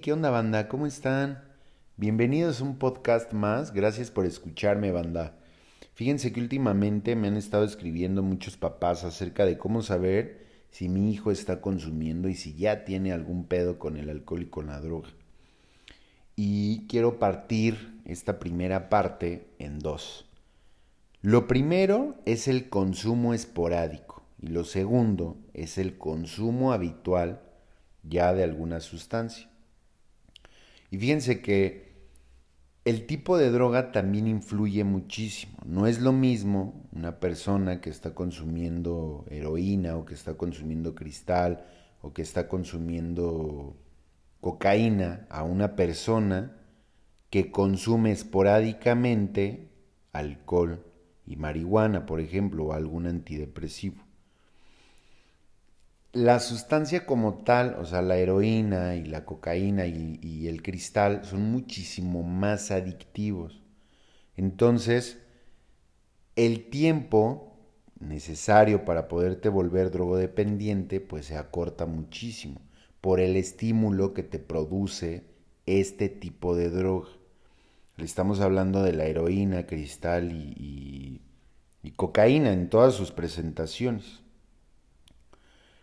¿qué onda banda? ¿Cómo están? Bienvenidos a un podcast más. Gracias por escucharme banda. Fíjense que últimamente me han estado escribiendo muchos papás acerca de cómo saber si mi hijo está consumiendo y si ya tiene algún pedo con el alcohol y con la droga. Y quiero partir esta primera parte en dos. Lo primero es el consumo esporádico y lo segundo es el consumo habitual ya de alguna sustancia. Y fíjense que el tipo de droga también influye muchísimo. No es lo mismo una persona que está consumiendo heroína o que está consumiendo cristal o que está consumiendo cocaína a una persona que consume esporádicamente alcohol y marihuana, por ejemplo, o algún antidepresivo la sustancia como tal, o sea, la heroína y la cocaína y, el cristal son muchísimo más adictivos. Entonces, el tiempo necesario para poderte volver drogodependiente, pues se acorta muchísimo por el estímulo que te produce este tipo de droga. Le estamos hablando de la heroína, cristal y cocaína en todas sus presentaciones.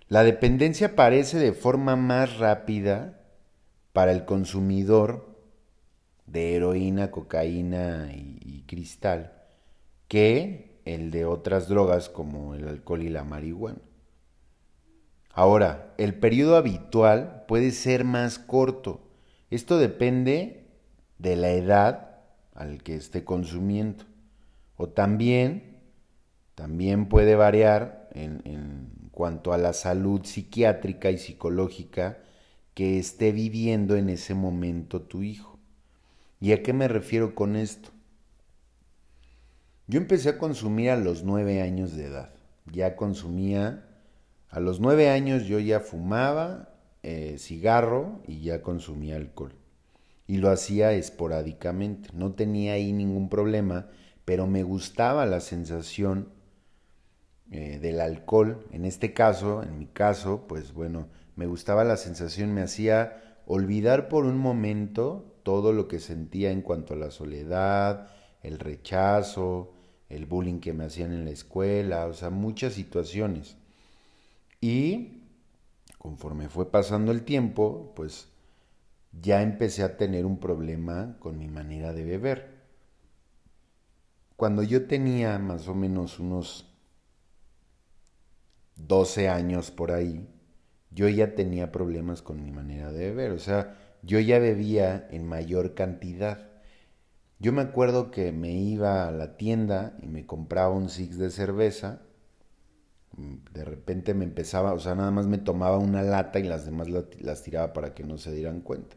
La dependencia aparece de forma más rápida para el consumidor de heroína, cocaína y, cristal que el de otras drogas como el alcohol y la marihuana. Ahora, el periodo habitual puede ser más corto. Esto depende de la edad al que esté consumiendo. O también, también puede variar en, en cuanto a la salud psiquiátrica y psicológica que esté viviendo en ese momento tu hijo. ¿Y a qué me refiero con esto? Yo empecé a consumir a los nueve años de edad. Ya consumía, a los nueve años yo ya fumaba eh, cigarro y ya consumía alcohol. Y lo hacía esporádicamente. No tenía ahí ningún problema, pero me gustaba la sensación eh, del alcohol. En este caso, en mi caso, pues bueno, me gustaba la sensación, me hacía olvidar por un momento todo lo que sentía en cuanto a la soledad, el rechazo, el bullying que me hacían en la escuela, o sea, muchas situaciones. Y conforme fue pasando el tiempo, pues ya empecé a tener un problema con mi manera de beber. Cuando yo tenía más o menos unos 12 años por ahí, yo ya tenía problemas con mi manera de beber. O sea, yo ya bebía en mayor cantidad. Yo me acuerdo que me iba a la tienda y me compraba un six de cerveza. De repente me empezaba, o sea, nada más me tomaba una lata y las demás las tiraba para que no se dieran cuenta.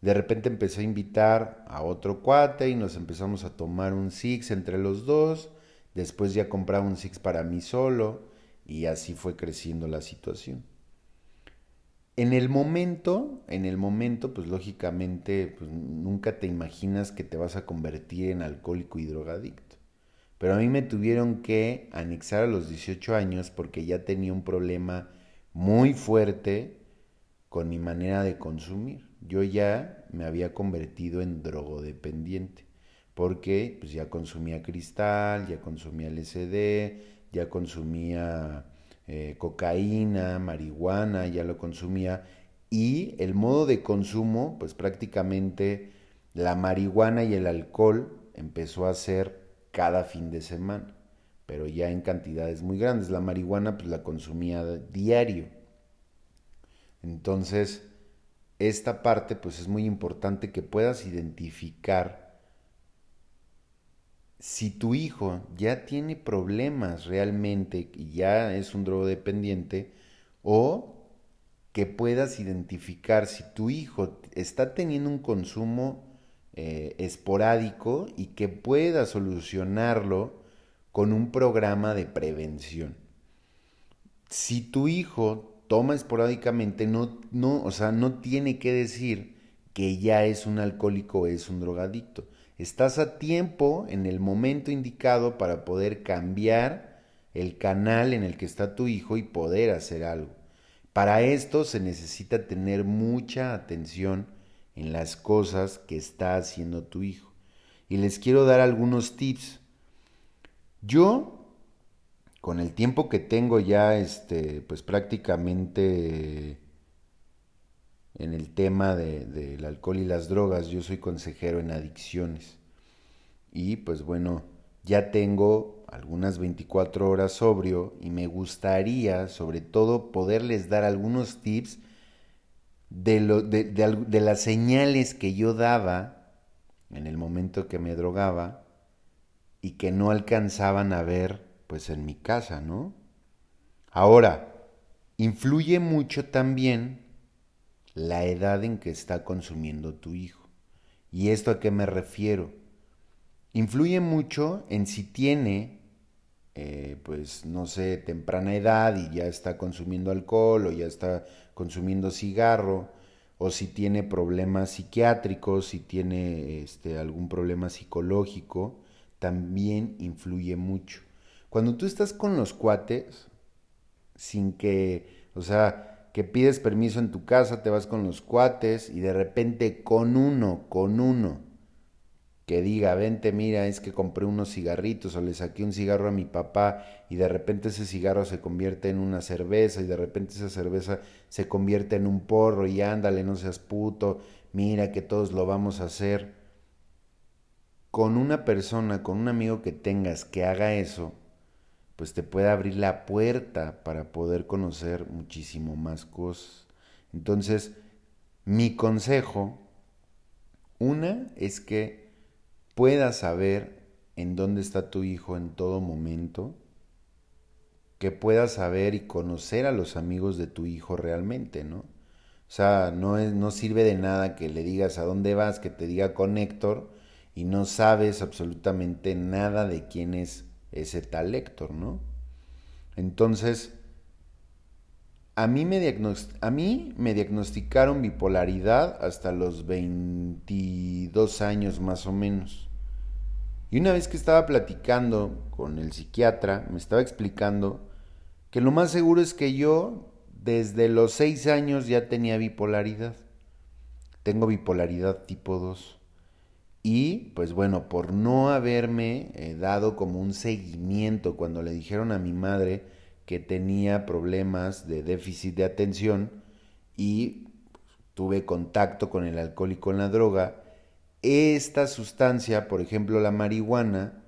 De repente empecé a invitar a otro cuate y nos empezamos a tomar un six entre los dos. Después ya compraba un six para mí solo y así fue creciendo la situación. En el momento, en el momento, pues lógicamente, pues, nunca te imaginas que te vas a convertir en alcohólico y drogadicto. Pero a mí me tuvieron que anexar a los 18 años porque ya tenía un problema muy fuerte con mi manera de consumir. Yo ya me había convertido en drogodependiente porque pues ya consumía cristal, ya consumía LSD, ya consumía eh, cocaína, marihuana, ya lo consumía. Y el modo de consumo, pues prácticamente la marihuana y el alcohol empezó a ser cada fin de semana, pero ya en cantidades muy grandes. La marihuana pues la consumía diario. Entonces, esta parte pues es muy importante que puedas identificar si tu hijo ya tiene problemas realmente y ya es un drogodependiente, o que puedas identificar si tu hijo está teniendo un consumo eh, esporádico y que pueda solucionarlo con un programa de prevención. Si tu hijo toma esporádicamente, no, no, o sea, no tiene que decir que ya es un alcohólico o es un drogadicto Estás a tiempo en el momento indicado para poder cambiar el canal en el que está tu hijo y poder hacer algo. Para esto se necesita tener mucha atención en las cosas que está haciendo tu hijo. Y les quiero dar algunos tips. Yo, con el tiempo que tengo ya, este, pues prácticamente en el tema del alcohol y las drogas, yo soy consejero en adicciones. Y pues bueno, ya tengo algunas 24 horas sobrio y me gustaría sobre todo poderles dar algunos tips de, lo, de, de, las señales que yo daba en el momento que me drogaba y que no alcanzaban a ver pues en mi casa, ¿no? Ahora, influye mucho también la edad en que está consumiendo tu hijo. ¿Y esto a qué me refiero? Influye mucho en si tiene, eh, pues no sé, temprana edad y ya está consumiendo alcohol o ya está consumiendo cigarro, o si tiene problemas psiquiátricos, si tiene este, algún problema psicológico, también influye mucho. Cuando tú estás con los cuates, sin que, o sea, que pides permiso en tu casa, te vas con los cuates y de repente con uno, con uno, que diga, vente, mira, es que compré unos cigarritos o le saqué un cigarro a mi papá y de repente ese cigarro se convierte en una cerveza y de repente esa cerveza se convierte en un porro y ándale, no seas puto, mira que todos lo vamos a hacer. Con una persona, con un amigo que tengas que haga eso, pues te puede abrir la puerta para poder conocer muchísimo más cosas. Entonces, mi consejo, una es que puedas saber en dónde está tu hijo en todo momento, que puedas saber y conocer a los amigos de tu hijo realmente, ¿no? O sea, no, no sirve de nada que le digas a dónde vas, que te diga con Héctor y no sabes absolutamente nada de quién es ese tal Héctor, ¿no? Entonces, a mí, me a mí me diagnosticaron bipolaridad hasta los 22 años más o menos. Y una vez que estaba platicando con el psiquiatra, me estaba explicando que lo más seguro es que yo desde los seis años ya tenía bipolaridad. Tengo bipolaridad tipo 2. Y pues bueno, por no haberme eh, dado como un seguimiento cuando le dijeron a mi madre que tenía problemas de déficit de atención y tuve contacto con el alcohol y con la droga, esta sustancia, por ejemplo la marihuana,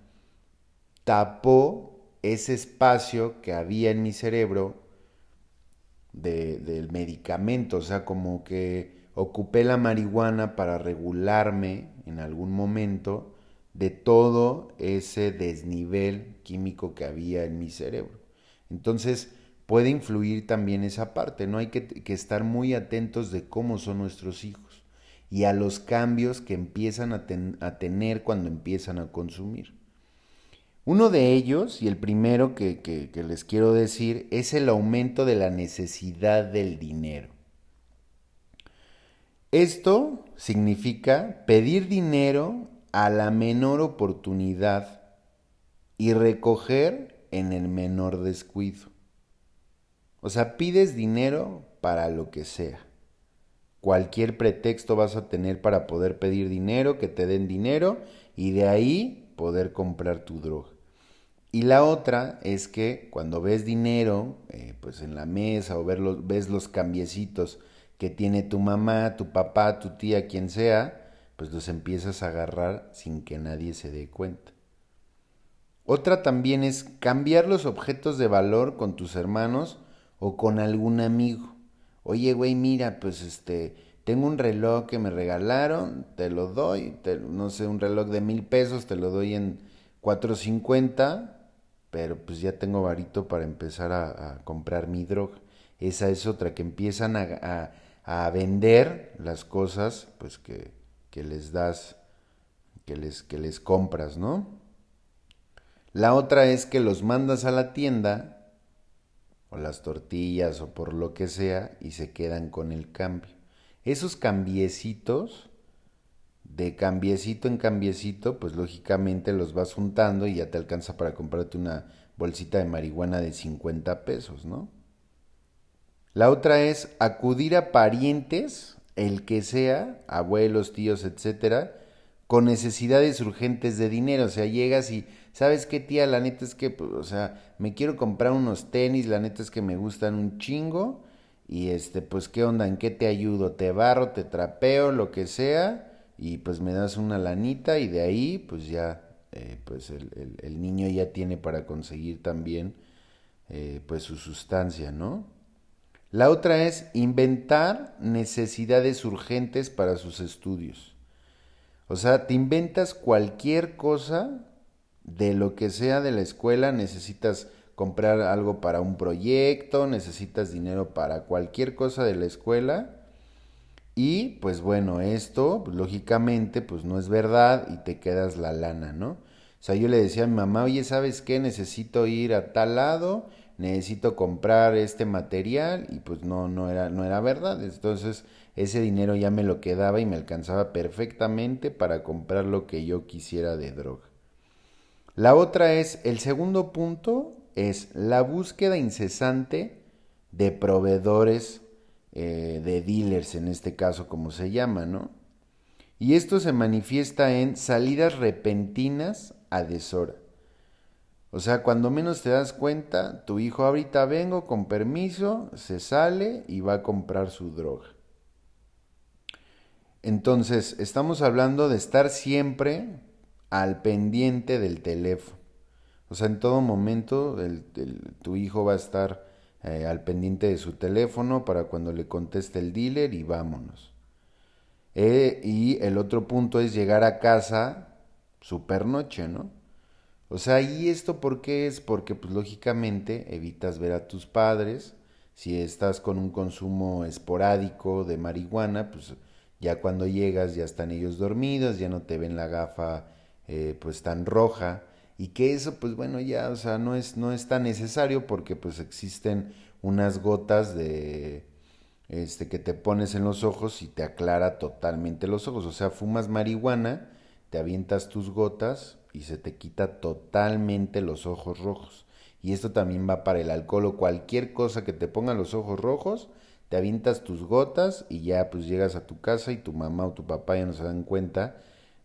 tapó ese espacio que había en mi cerebro del medicamento, o sea, como que ocupé la marihuana para regularme en algún momento de todo ese desnivel químico que había en mi cerebro. Entonces, puede influir también esa parte, ¿no? Hay que, estar muy atentos de cómo son nuestros hijos y a los cambios que empiezan a, tener cuando empiezan a consumir. Uno de ellos, y el primero que les quiero decir, es el aumento de la necesidad del dinero. Esto significa pedir dinero a la menor oportunidad y recoger en el menor descuido. O sea, pides dinero para lo que sea. Cualquier pretexto vas a tener para poder pedir dinero, que te den dinero y de ahí poder comprar tu droga. Y la otra es que cuando ves dinero, eh, pues en la mesa o ves los cambiecitos que tiene tu mamá, tu papá, tu tía, quien sea, pues los empiezas a agarrar sin que nadie se dé cuenta. Otra también es cambiar los objetos de valor con tus hermanos o con algún amigo oye, güey, mira, pues este, tengo un reloj que me regalaron, te lo doy, no sé, un reloj de mil pesos, te lo doy en 450, pero pues ya tengo varito para empezar a, comprar mi droga. Esa es otra, que empiezan a, vender las cosas, pues que, que les das, que les, que les compras, ¿no? La otra es que los mandas a la tienda o las tortillas o por lo que sea y se quedan con el cambio. Esos cambiecitos, de cambiecito en cambiecito, pues lógicamente los vas juntando y ya te alcanza para comprarte una bolsita de marihuana de 50 pesos, ¿no? La otra es acudir a parientes, el que sea, abuelos, tíos, etcétera, con necesidades urgentes de dinero. O sea, llegas y, ¿sabes qué, tía? La neta es que, pues, o sea, me quiero comprar unos tenis, la neta es que me gustan un chingo. Y este, pues, ¿qué onda? ¿En qué te ayudo? ¿Te barro, te trapeo, lo que sea? Y pues me das una lanita y de ahí, pues ya, eh, pues el, el, niño ya tiene para conseguir también, eh, pues su sustancia, ¿no? La otra es inventar necesidades urgentes para sus estudios. O sea, te inventas cualquier cosa de lo que sea de la escuela, necesitas comprar algo para un proyecto, necesitas dinero para cualquier cosa de la escuela. Y pues bueno, esto lógicamente pues no es verdad y te quedas la lana, ¿no? O sea, yo le decía a mi mamá, oye, ¿sabes qué? Necesito ir a tal lado necesito comprar este material y pues no, no era, no era verdad. Entonces ese dinero ya me lo quedaba y me alcanzaba perfectamente para comprar lo que yo quisiera de droga. La otra es, el segundo punto es la búsqueda incesante de proveedores, eh, de dealers en este caso como se llama, ¿no? Y esto se manifiesta en salidas repentinas a deshora. O sea, cuando menos te das cuenta, tu hijo ahorita vengo con permiso, se sale y va a comprar su droga. Entonces, estamos hablando de estar siempre al pendiente del teléfono. O sea, en todo momento tu hijo va a estar eh, al pendiente de su teléfono para cuando le conteste el dealer y vámonos. Eh, y el otro punto es llegar a casa super noche, ¿no? O sea, ¿y esto por qué es? Porque pues lógicamente evitas ver a tus padres. Si estás con un consumo esporádico de marihuana, pues ya cuando llegas ya están ellos dormidos, ya no te ven la gafa eh, pues tan roja. Y que eso pues bueno ya, o sea, no es, no es tan necesario porque pues existen unas gotas de este que te pones en los ojos y te aclara totalmente los ojos. O sea, fumas marihuana, te avientas tus gotas, y se te quita totalmente los ojos rojos. Y esto también va para el alcohol o cualquier cosa que te ponga los ojos rojos, te avientas tus gotas y ya pues llegas a tu casa y tu mamá o tu papá ya no se dan cuenta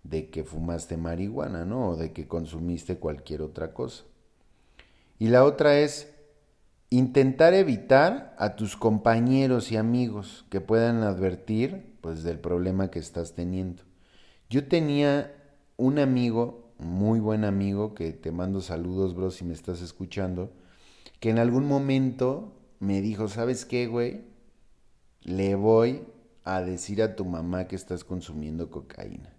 de que fumaste marihuana, ¿no? O de que consumiste cualquier otra cosa. Y la otra es intentar evitar a tus compañeros y amigos que puedan advertir pues del problema que estás teniendo. Yo tenía un amigo muy buen amigo, que te mando saludos, bro, si me estás escuchando, que en algún momento me dijo, ¿sabes qué, güey? Le voy a decir a tu mamá que estás consumiendo cocaína.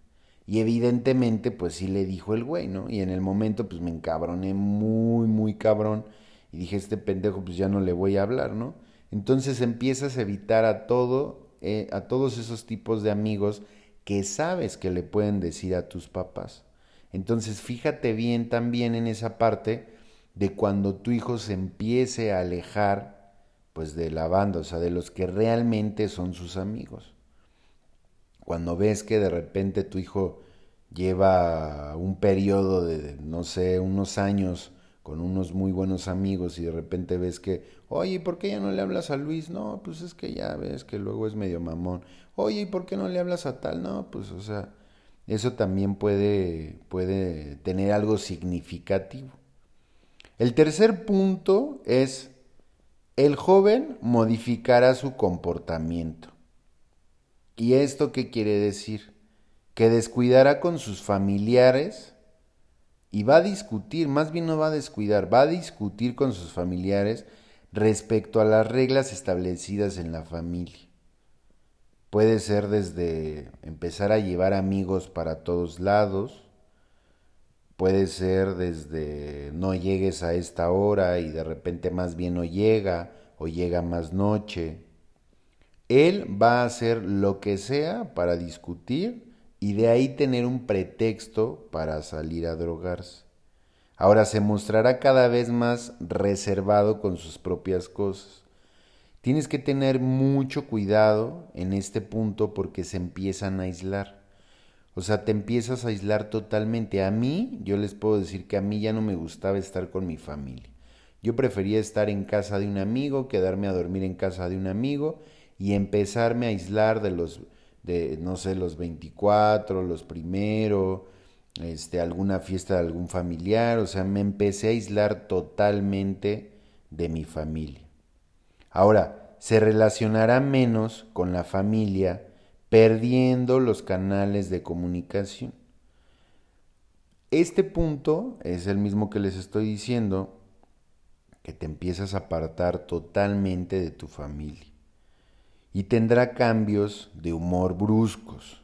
Y evidentemente, pues sí le dijo el güey, ¿no? Y en el momento, pues me encabroné muy, muy cabrón. Y dije, este pendejo, pues ya no le voy a hablar, ¿no? Entonces empiezas a evitar a todo, eh, a todos esos tipos de amigos que sabes que le pueden decir a tus papás. Entonces fíjate bien también en esa parte de cuando tu hijo se empiece a alejar pues de la banda, o sea, de los que realmente son sus amigos. Cuando ves que de repente tu hijo lleva un periodo de, no sé, unos años con unos muy buenos amigos y de repente ves que, oye, ¿por qué ya no le hablas a Luis? No, pues es que ya ves que luego es medio mamón. Oye, ¿y por qué no le hablas a tal? No, pues o sea, eso también puede, puede tener algo significativo. El tercer punto es, el joven modificará su comportamiento. ¿Y esto qué quiere decir? Que descuidará con sus familiares y va a discutir, más bien no va a descuidar, va a discutir con sus familiares respecto a las reglas establecidas en la familia. Puede ser desde empezar a llevar amigos para todos lados. Puede ser desde no llegues a esta hora y de repente más bien no llega o llega más noche. Él va a hacer lo que sea para discutir y de ahí tener un pretexto para salir a drogarse. Ahora se mostrará cada vez más reservado con sus propias cosas. Tienes que tener mucho cuidado en este punto porque se empiezan a aislar. O sea, te empiezas a aislar totalmente. A mí, yo les puedo decir que a mí ya no me gustaba estar con mi familia. Yo prefería estar en casa de un amigo, quedarme a dormir en casa de un amigo y empezarme a aislar de los, de, no sé, los 24, los primeros, este, alguna fiesta de algún familiar, o sea, me empecé a aislar totalmente de mi familia. Ahora, se relacionará menos con la familia perdiendo los canales de comunicación. Este punto es el mismo que les estoy diciendo, que te empiezas a apartar totalmente de tu familia y tendrá cambios de humor bruscos.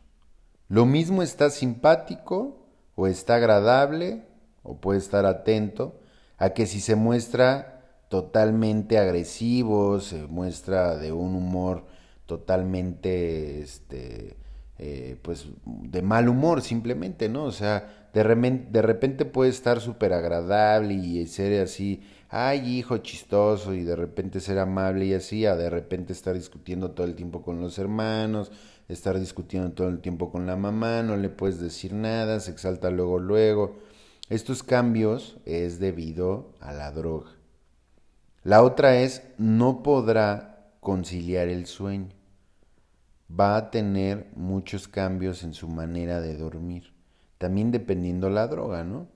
Lo mismo está simpático o está agradable o puede estar atento a que si se muestra totalmente agresivo, se muestra de un humor totalmente, este, eh, pues, de mal humor simplemente, ¿no? O sea, de, de repente puede estar súper agradable y ser así, ay, hijo chistoso, y de repente ser amable y así, a de repente estar discutiendo todo el tiempo con los hermanos, estar discutiendo todo el tiempo con la mamá, no le puedes decir nada, se exalta luego, luego. Estos cambios es debido a la droga. La otra es, no podrá conciliar el sueño. Va a tener muchos cambios en su manera de dormir. También dependiendo la droga, ¿no?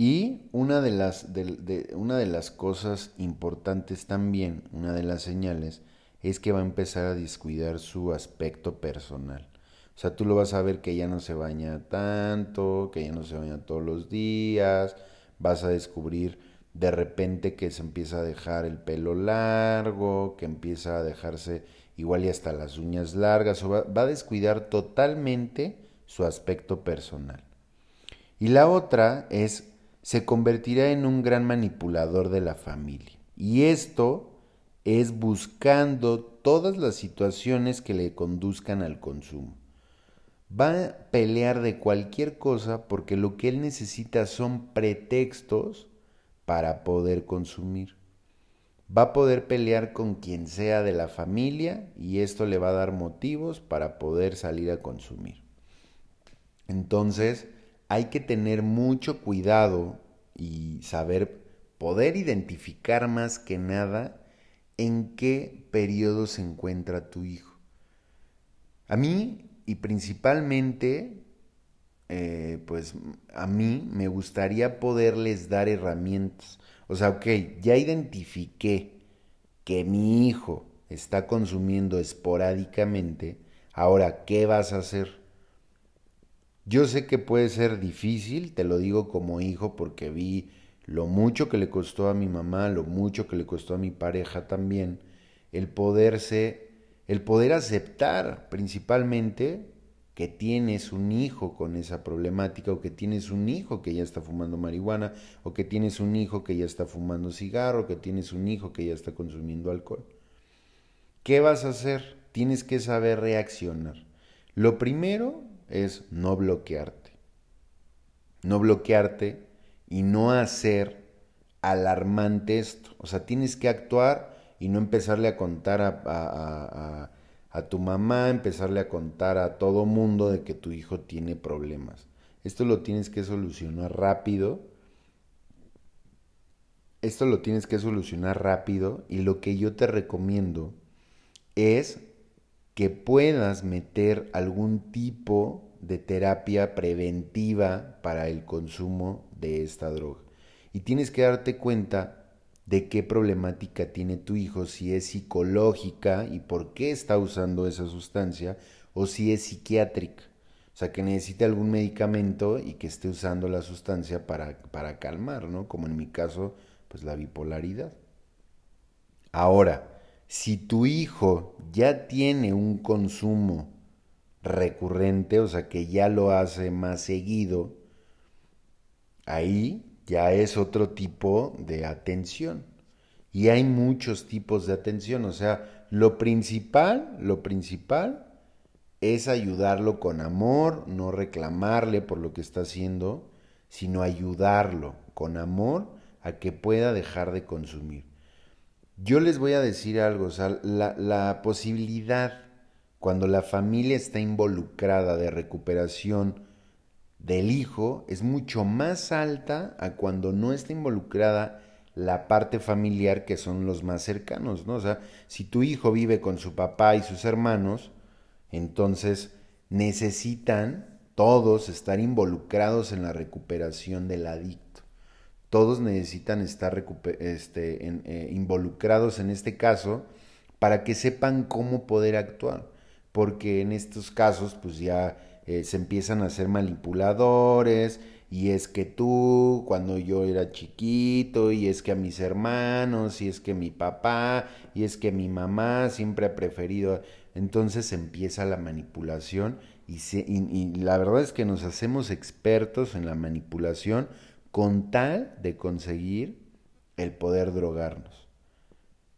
Y una de las, de, una de las cosas importantes también, una de las señales, es que va a empezar a descuidar su aspecto personal. O sea, tú lo vas a ver que ya no se baña tanto, que ya no se baña todos los días, vas a descubrir de repente que se empieza a dejar el pelo largo, que empieza a dejarse igual y hasta las uñas largas, o va, va a descuidar totalmente su aspecto personal. Y la otra es, se convertirá en un gran manipulador de la familia. Y esto es buscando todas las situaciones que le conduzcan al consumo. Va a pelear de cualquier cosa porque lo que él necesita son pretextos para poder consumir. Va a poder pelear con quien sea de la familia y esto le va a dar motivos para poder salir a consumir. Entonces, hay que tener mucho cuidado y saber poder identificar más que nada en qué periodo se encuentra tu hijo. A mí, y principalmente eh, pues a mí me gustaría poderles dar herramientas. O sea, ok, ya identifiqué que mi hijo está consumiendo esporádicamente, ahora, ¿qué vas a hacer? Yo sé que puede ser difícil, te lo digo como hijo porque vi lo mucho que le costó a mi mamá, lo mucho que le costó a mi pareja también, el poderse, el poder aceptar principalmente que tienes un hijo con esa problemática o que tienes un hijo que ya está fumando marihuana o que tienes un hijo que ya está fumando cigarro, o que tienes un hijo que ya está consumiendo alcohol. ¿Qué vas a hacer? Tienes que saber reaccionar. Lo primero es no bloquearte. No bloquearte y no hacer alarmante esto. O sea, tienes que actuar y no empezarle a contar a, a a tu mamá, empezarle a contar a todo mundo de que tu hijo tiene problemas. Esto lo tienes que solucionar rápido. Esto lo tienes que solucionar rápido y lo que yo te recomiendo es que puedas meter algún tipo de terapia preventiva para el consumo de esta droga. Y tienes que darte cuenta de qué problemática tiene tu hijo, si es psicológica y por qué está usando esa sustancia, o si es psiquiátrica. O sea, que necesite algún medicamento y que esté usando la sustancia para, para calmar, ¿no? Como en mi caso, pues la bipolaridad. Ahora, si tu hijo ya tiene un consumo recurrente, o sea, que ya lo hace más seguido, ahí ya es otro tipo de atención. Y hay muchos tipos de atención, o sea, lo principal, lo principal es ayudarlo con amor, no reclamarle por lo que está haciendo, sino ayudarlo con amor a que pueda dejar de consumir. Yo les voy a decir algo, o sea, la, la posibilidad cuando la familia está involucrada de recuperación del hijo es mucho más alta a cuando no está involucrada la parte familiar que son los más cercanos, ¿no? O sea, si tu hijo vive con su papá y sus hermanos, entonces necesitan todos estar involucrados en la recuperación del adicto. Todos necesitan estar este, eh, involucrados en este caso para que sepan cómo poder actuar. Porque en estos casos, pues ya eh, se empiezan a ser manipuladores, y es que tú, cuando yo era chiquito, y es que a mis hermanos, y es que mi papá, y es que mi mamá siempre ha preferido. Entonces empieza la manipulación y, y, la verdad es que nos hacemos expertos en la manipulación con tal de conseguir el poder drogarnos.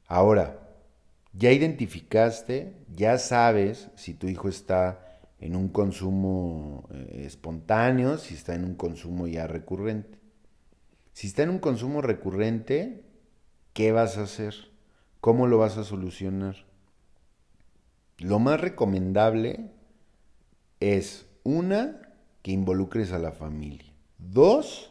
Ahora, ya identificaste, ya sabes si tu hijo está en un consumo eh, espontáneo, si está en un consumo ya recurrente. Si está en un consumo recurrente, ¿qué vas a hacer? ¿Cómo lo vas a solucionar? Lo más recomendable es, una, que involucres a la familia. Dos,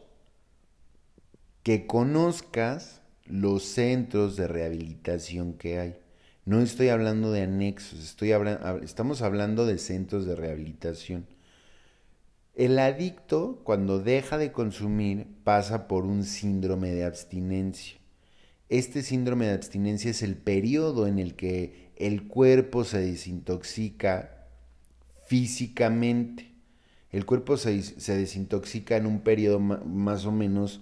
que conozcas los centros de rehabilitación que hay. No estoy hablando de anexos, estoy estamos hablando de centros de rehabilitación. El adicto, cuando deja de consumir, pasa por un síndrome de abstinencia. Este síndrome de abstinencia es el periodo en el que el cuerpo se desintoxica físicamente. El cuerpo se, desintoxica en un periodo más o menos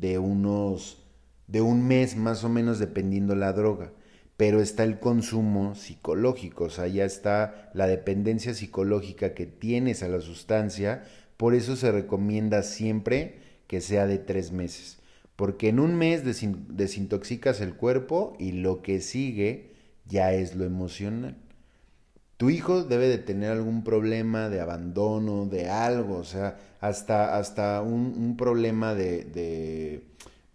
de unos de un mes más o menos dependiendo la droga pero está el consumo psicológico, o sea, ya está la dependencia psicológica que tienes a la sustancia, por eso se recomienda siempre que sea de tres meses, porque en un mes desintoxicas el cuerpo y lo que sigue ya es lo emocional. Tu hijo debe de tener algún problema de abandono, de algo, o sea, hasta, hasta un, problema de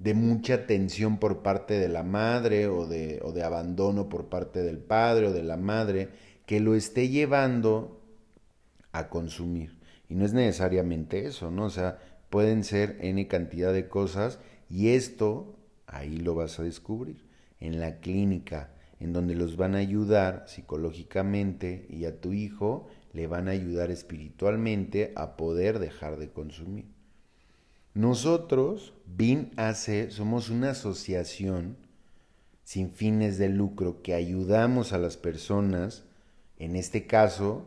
de mucha tensión por parte de la madre o de, o de abandono por parte del padre o de la madre que lo esté llevando a consumir. Y no es necesariamente eso, ¿no? O sea, pueden ser N cantidad de cosas y esto ahí lo vas a descubrir en la clínica, en donde los van a ayudar psicológicamente y a tu hijo le van a ayudar espiritualmente a poder dejar de consumir. Nosotros, BIN AC, somos una asociación sin fines de lucro que ayudamos a las personas, en este caso,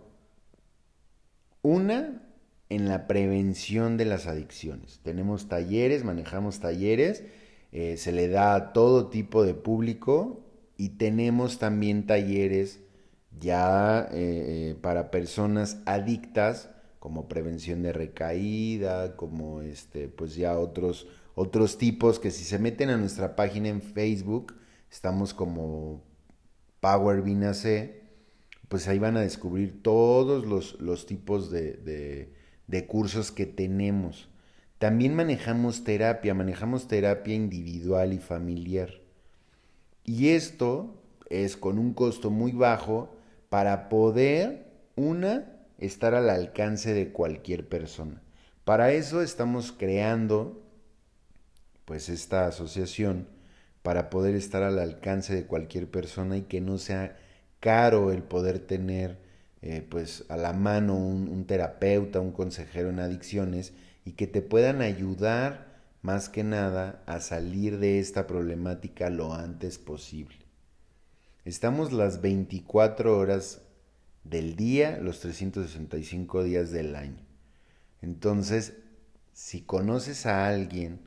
una, en la prevención de las adicciones. Tenemos talleres, manejamos talleres, eh, se le da a todo tipo de público y tenemos también talleres ya eh, eh, para personas adictas como prevención de recaída, como este, pues ya otros, otros tipos que si se meten a nuestra página en Facebook, estamos como Power C, pues ahí van a descubrir todos los, tipos de, de cursos que tenemos. También manejamos terapia, manejamos terapia individual y familiar. Y esto es con un costo muy bajo para poder, una, estar al alcance de cualquier persona. Para eso estamos creando pues esta asociación para poder estar al alcance de cualquier persona y que no sea caro el poder tener eh, pues a la mano un, un terapeuta, un consejero en adicciones y que te puedan ayudar más que nada a salir de esta problemática lo antes posible. Estamos las 24 horas del día, los 365 días del año. Entonces, si conoces a alguien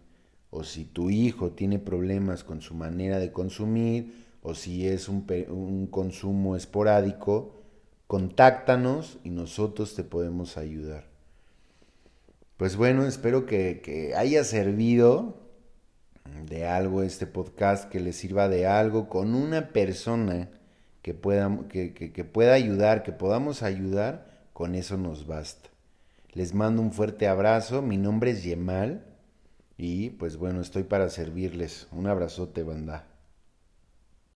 o si tu hijo tiene problemas con su manera de consumir o si es un, consumo esporádico, contáctanos y nosotros te podemos ayudar. Pues bueno, espero que, que haya servido de algo este podcast, que les sirva de algo con una persona que pueda, que, que, pueda ayudar, que podamos ayudar, con eso nos basta. Les mando un fuerte abrazo, mi nombre es Yemal y pues bueno, estoy para servirles. Un abrazote, banda.